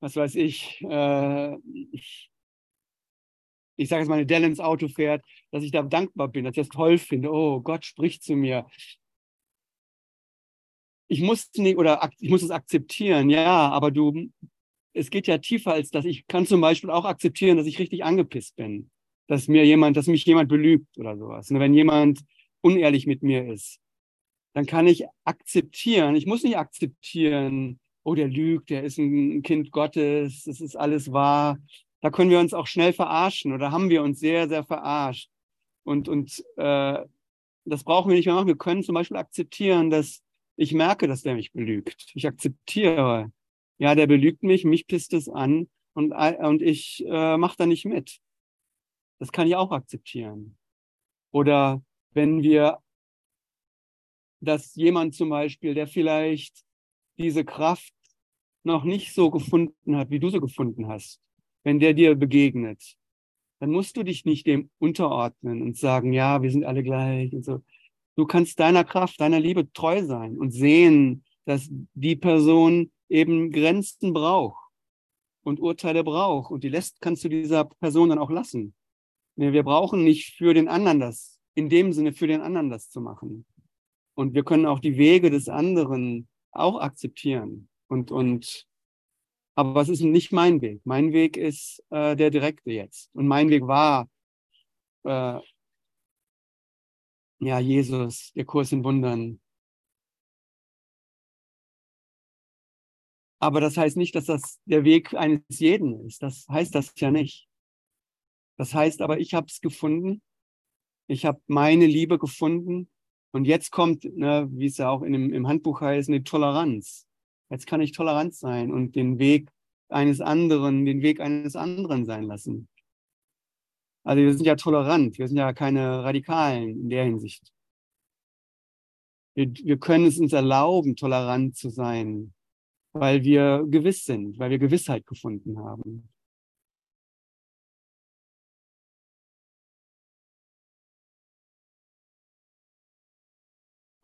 was weiß ich, äh, ich, ich sage jetzt mal, eine Dell ins Auto fährt, dass ich da dankbar bin, dass ich das toll finde. Oh, Gott spricht zu mir ich muss nicht oder ich muss es akzeptieren, ja, aber du, es geht ja tiefer als das. Ich kann zum Beispiel auch akzeptieren, dass ich richtig angepisst bin, dass mir jemand, dass mich jemand belügt oder sowas. Und wenn jemand unehrlich mit mir ist, dann kann ich akzeptieren. Ich muss nicht akzeptieren, oh, der lügt, der ist ein Kind Gottes, das ist alles wahr. Da können wir uns auch schnell verarschen oder haben wir uns sehr, sehr verarscht. Und, und äh, das brauchen wir nicht mehr machen. Wir können zum Beispiel akzeptieren, dass ich merke, dass der mich belügt. Ich akzeptiere. Ja, der belügt mich, mich pisst es an und, und ich äh, mache da nicht mit. Das kann ich auch akzeptieren. Oder wenn wir, dass jemand zum Beispiel, der vielleicht diese Kraft noch nicht so gefunden hat, wie du sie gefunden hast, wenn der dir begegnet, dann musst du dich nicht dem unterordnen und sagen, ja, wir sind alle gleich und so. Du kannst deiner Kraft, deiner Liebe treu sein und sehen, dass die Person eben Grenzen braucht und Urteile braucht. Und die lässt, kannst du dieser Person dann auch lassen. Wir brauchen nicht für den anderen das, in dem Sinne für den anderen das zu machen. Und wir können auch die Wege des anderen auch akzeptieren. Und, und, aber es ist nicht mein Weg. Mein Weg ist äh, der direkte jetzt. Und mein Weg war äh, ja, Jesus, der Kurs in Wundern. Aber das heißt nicht, dass das der Weg eines jeden ist. Das heißt das ja nicht. Das heißt aber, ich habe es gefunden. Ich habe meine Liebe gefunden. Und jetzt kommt, ne, wie es ja auch in dem, im Handbuch heißt, eine Toleranz. Jetzt kann ich tolerant sein und den Weg eines anderen, den Weg eines anderen sein lassen. Also wir sind ja tolerant, wir sind ja keine Radikalen in der Hinsicht. Wir, wir können es uns erlauben, tolerant zu sein, weil wir gewiss sind, weil wir Gewissheit gefunden haben.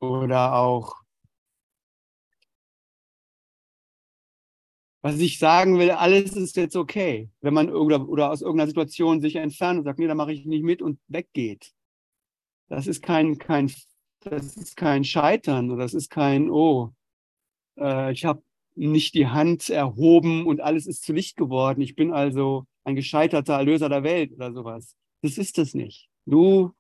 Oder auch was ich sagen will, alles ist jetzt okay. Wenn man oder, oder aus irgendeiner Situation sich entfernt und sagt, nee, da mache ich nicht mit und weggeht. Das ist kein, kein, das ist kein Scheitern oder das ist kein, oh, äh, ich habe nicht die Hand erhoben und alles ist zu Licht geworden. Ich bin also ein gescheiterter Erlöser der Welt oder sowas. Das ist es nicht. Du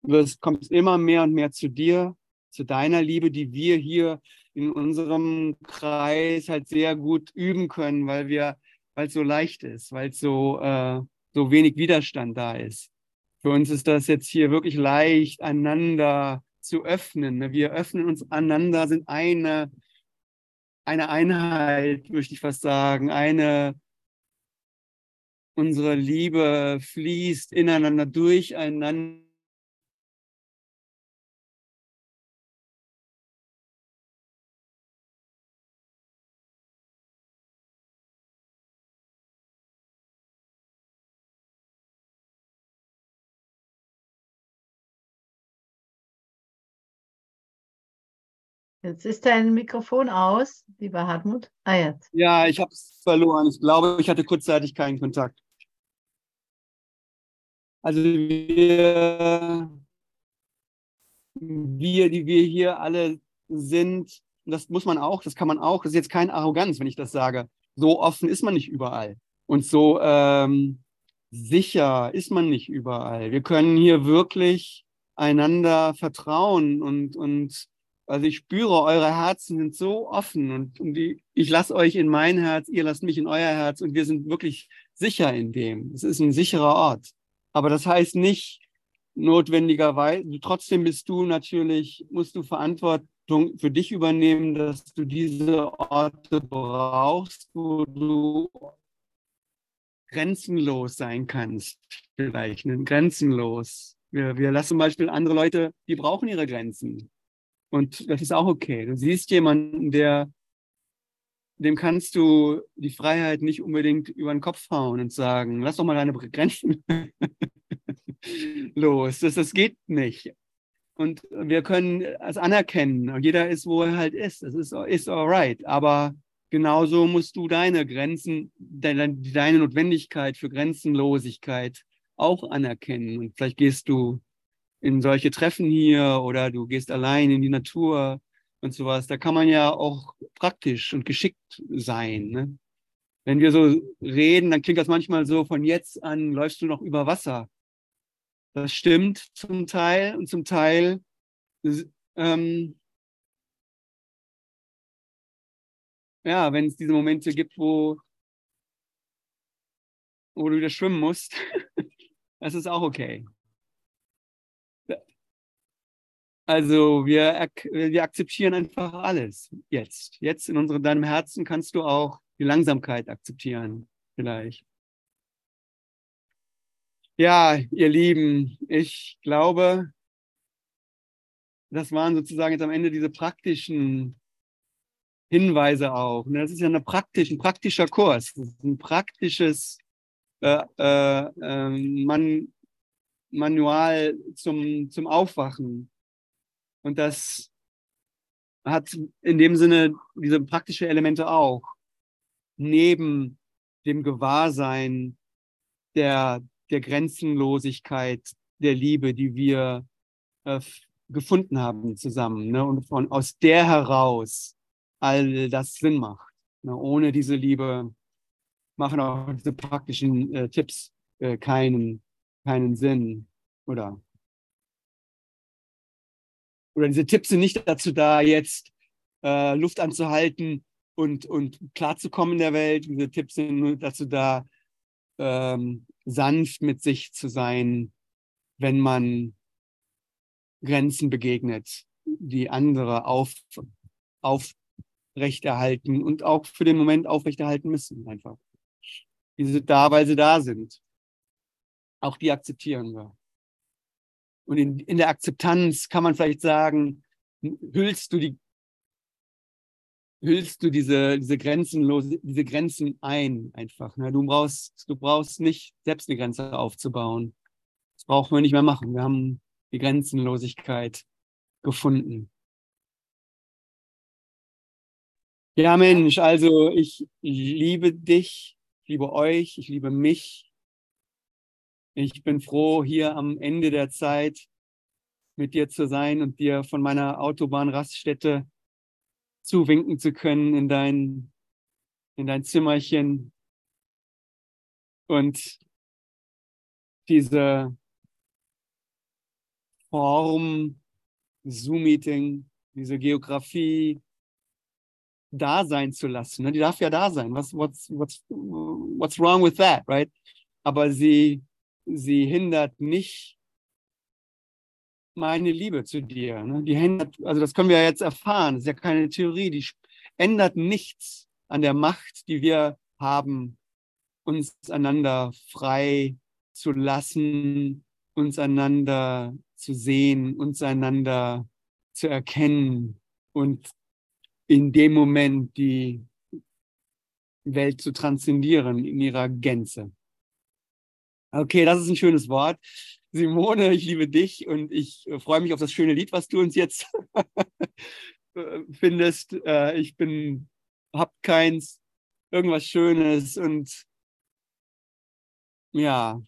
wirst, kommst immer mehr und mehr zu dir, zu deiner Liebe, die wir hier in unserem Kreis halt sehr gut üben können, weil wir, weil es so leicht ist, weil es so, äh, so wenig Widerstand da ist. Für uns ist das jetzt hier wirklich leicht, einander zu öffnen. Ne? Wir öffnen uns einander, sind eine, eine Einheit, möchte ich fast sagen, eine, unsere Liebe fließt ineinander, durcheinander Jetzt ist dein Mikrofon aus, lieber Hartmut. Ah, jetzt. Ja, ich habe es verloren. Ich glaube, ich hatte kurzzeitig keinen Kontakt. Also wir, wir, die wir hier alle sind, das muss man auch, das kann man auch, das ist jetzt keine Arroganz, wenn ich das sage. So offen ist man nicht überall. Und so ähm, sicher ist man nicht überall. Wir können hier wirklich einander vertrauen und, und also ich spüre, eure Herzen sind so offen und, und die, ich lasse euch in mein Herz, ihr lasst mich in euer Herz und wir sind wirklich sicher in dem. Es ist ein sicherer Ort. Aber das heißt nicht notwendigerweise, trotzdem bist du natürlich, musst du Verantwortung für dich übernehmen, dass du diese Orte brauchst, wo du grenzenlos sein kannst. Vielleicht, ne? grenzenlos. Wir, wir lassen zum Beispiel andere Leute, die brauchen ihre Grenzen. Und das ist auch okay. Du siehst jemanden, der, dem kannst du die Freiheit nicht unbedingt über den Kopf hauen und sagen, lass doch mal deine Grenzen los. Das, das geht nicht. Und wir können es anerkennen. Jeder ist, wo er halt ist. Das ist, ist alright. Aber genauso musst du deine Grenzen, deine, deine Notwendigkeit für Grenzenlosigkeit auch anerkennen. Und vielleicht gehst du in solche Treffen hier oder du gehst allein in die Natur und sowas. Da kann man ja auch praktisch und geschickt sein. Ne? Wenn wir so reden, dann klingt das manchmal so, von jetzt an läufst du noch über Wasser. Das stimmt zum Teil und zum Teil ähm, ja, wenn es diese Momente gibt, wo, wo du wieder schwimmen musst, das ist auch okay. Also wir, wir akzeptieren einfach alles jetzt. Jetzt in unserem, deinem Herzen kannst du auch die Langsamkeit akzeptieren, vielleicht. Ja, ihr Lieben, ich glaube, das waren sozusagen jetzt am Ende diese praktischen Hinweise auch. Ne? Das ist ja eine praktisch, ein praktischer Kurs. Ein praktisches äh, äh, äh, Man Manual zum, zum Aufwachen. Und das hat in dem Sinne diese praktische Elemente auch. Neben dem Gewahrsein der, der Grenzenlosigkeit der Liebe, die wir äh, gefunden haben zusammen. Ne? Und von aus der heraus all das Sinn macht. Ne? Ohne diese Liebe machen auch diese praktischen äh, Tipps äh, keinen, keinen Sinn. Oder oder diese Tipps sind nicht dazu da, jetzt äh, Luft anzuhalten und, und klarzukommen in der Welt. Diese Tipps sind nur dazu da, ähm, sanft mit sich zu sein, wenn man Grenzen begegnet, die andere auf, aufrechterhalten und auch für den Moment aufrechterhalten müssen, einfach. Die sind da, weil sie da sind. Auch die akzeptieren wir. Und in, in der Akzeptanz kann man vielleicht sagen, hüllst du die, hüllst du diese, diese grenzenlose, diese Grenzen ein einfach. Ne? Du brauchst, du brauchst nicht selbst eine Grenze aufzubauen. Das brauchen wir nicht mehr machen. Wir haben die Grenzenlosigkeit gefunden. Ja, Mensch, also ich liebe dich, ich liebe euch, ich liebe mich, ich bin froh, hier am Ende der Zeit mit dir zu sein und dir von meiner Autobahnraststätte zuwinken zu können in dein, in dein Zimmerchen und diese Form, Zoom-Meeting, diese Geografie da sein zu lassen. Ne? Die darf ja da sein. Was, what's, what's, what's wrong with that, right? Aber sie sie hindert nicht meine Liebe zu dir. Ne? Die hindert, also das können wir jetzt erfahren, das ist ja keine Theorie, die ändert nichts an der Macht, die wir haben, uns einander frei zu lassen, uns einander zu sehen, uns einander zu erkennen und in dem Moment die Welt zu transzendieren in ihrer Gänze. Okay, das ist ein schönes Wort. Simone, ich liebe dich und ich äh, freue mich auf das schöne Lied, was du uns jetzt äh, findest. Äh, ich bin, hab keins, irgendwas Schönes und ja,